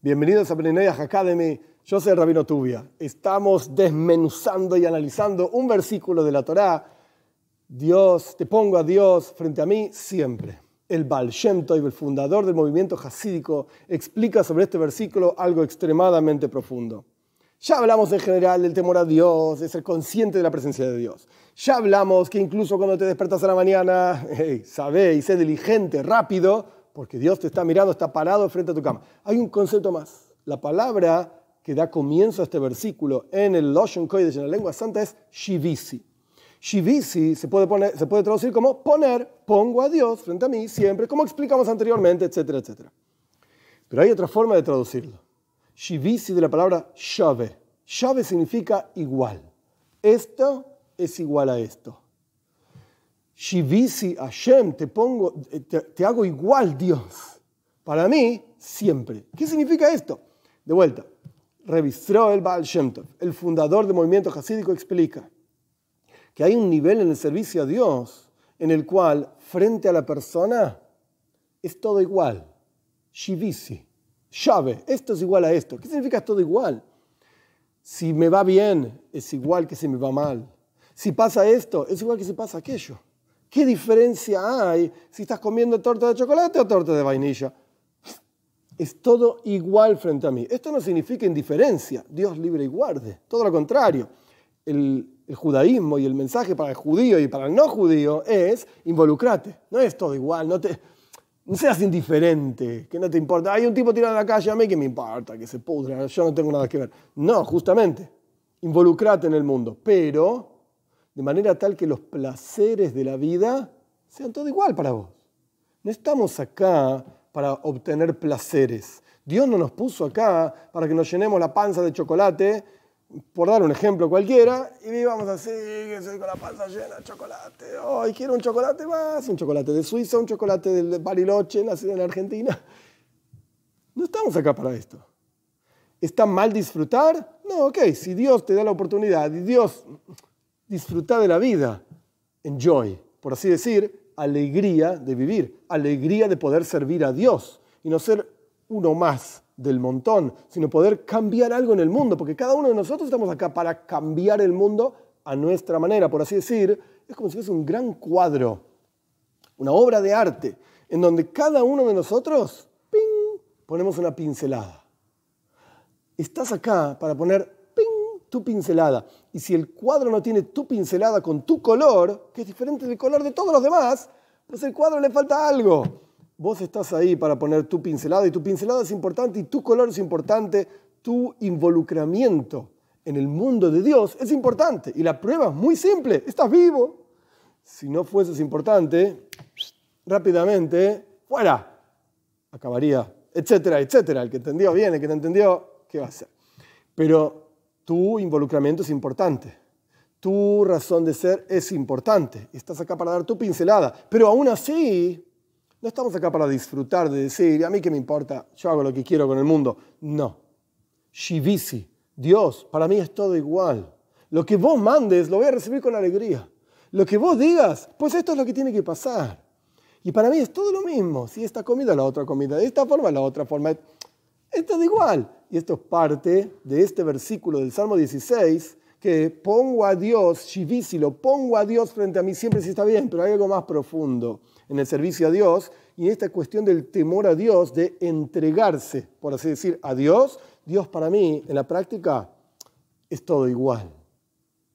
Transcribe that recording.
Bienvenidos a Breneyah Academy. Yo soy el Rabino Tubia. Estamos desmenuzando y analizando un versículo de la Torá. Dios, te pongo a Dios frente a mí siempre. El Baal Shem el fundador del movimiento hasídico, explica sobre este versículo algo extremadamente profundo. Ya hablamos en general del temor a Dios, de ser consciente de la presencia de Dios. Ya hablamos que incluso cuando te despertas a la mañana, hey, y sé diligente, rápido, porque Dios te está mirando, está parado frente a tu cama. Hay un concepto más. La palabra que da comienzo a este versículo en el Loshon Kodesh, en la lengua santa, es shivisi. Shivisi se puede, poner, se puede traducir como poner, pongo a Dios frente a mí siempre, como explicamos anteriormente, etcétera, etcétera. Pero hay otra forma de traducirlo. Shivisi de la palabra shave. Shave significa igual. Esto es igual a esto. Shivisi Hashem, te pongo, te, hago igual Dios. Para mí, siempre. ¿Qué significa esto? De vuelta, revisó el Baal Shem Tov, el fundador del movimiento hasídico, explica que hay un nivel en el servicio a Dios en el cual, frente a la persona, es todo igual. Shivisi, Shave, esto es igual a esto. ¿Qué significa todo igual? Si me va bien, es igual que si me va mal. Si pasa esto, es igual que si pasa aquello. ¿Qué diferencia hay si estás comiendo torta de chocolate o torta de vainilla? Es todo igual frente a mí. Esto no significa indiferencia, Dios libre y guarde. Todo lo contrario. El, judaísmo y el mensaje para el judío y para el no judío es involucrate. No es todo igual, no, te, no seas indiferente, que no te importa. Hay un tipo tirado en la calle, a mí que me importa, que se pudra, yo no tengo nada que ver. No, justamente, involucrate en el mundo. Pero de manera tal que los placeres de la vida sean todo igual para vos. No estamos acá para obtener placeres. Dios no nos puso acá para que nos llenemos la panza de chocolate, por dar un ejemplo cualquiera, y vivamos así, que soy con la panza llena de chocolate. Hoy quiero un chocolate más, un chocolate de Suiza, un chocolate de Bariloche, nacido en Argentina. No estamos acá para esto. ¿Está mal disfrutar? No, ok, si Dios te da la oportunidad y Dios disfrutar de la vida, enjoy, por así decir, alegría de vivir, alegría de poder servir a Dios y no ser uno más del montón, sino poder cambiar algo en el mundo, porque cada uno de nosotros estamos acá para cambiar el mundo a nuestra manera, por así decir, es como si fuese un gran cuadro, una obra de arte, en donde cada uno de nosotros, ¡ping!, ponemos una pincelada. Estás acá para poner tu pincelada. Y si el cuadro no tiene tu pincelada con tu color, que es diferente del color de todos los demás, pues el cuadro le falta algo. Vos estás ahí para poner tu pincelada y tu pincelada es importante y tu color es importante, tu involucramiento en el mundo de Dios es importante. Y la prueba es muy simple, estás vivo. Si no fueses importante, rápidamente, fuera, acabaría, etcétera, etcétera. El que entendió bien, el que no entendió, ¿qué va a hacer? Pero tu involucramiento es importante. Tu razón de ser es importante. Estás acá para dar tu pincelada. Pero aún así, no estamos acá para disfrutar de decir, a mí qué me importa, yo hago lo que quiero con el mundo. No. Shivisi, Dios, para mí es todo igual. Lo que vos mandes lo voy a recibir con alegría. Lo que vos digas, pues esto es lo que tiene que pasar. Y para mí es todo lo mismo. Si esta comida, la otra comida. De esta forma, la otra forma. Esto es igual. Y esto es parte de este versículo del Salmo 16, que pongo a Dios, pongo a Dios frente a mí, siempre sí está bien, pero hay algo más profundo en el servicio a Dios y esta cuestión del temor a Dios, de entregarse, por así decir, a Dios. Dios para mí, en la práctica, es todo igual.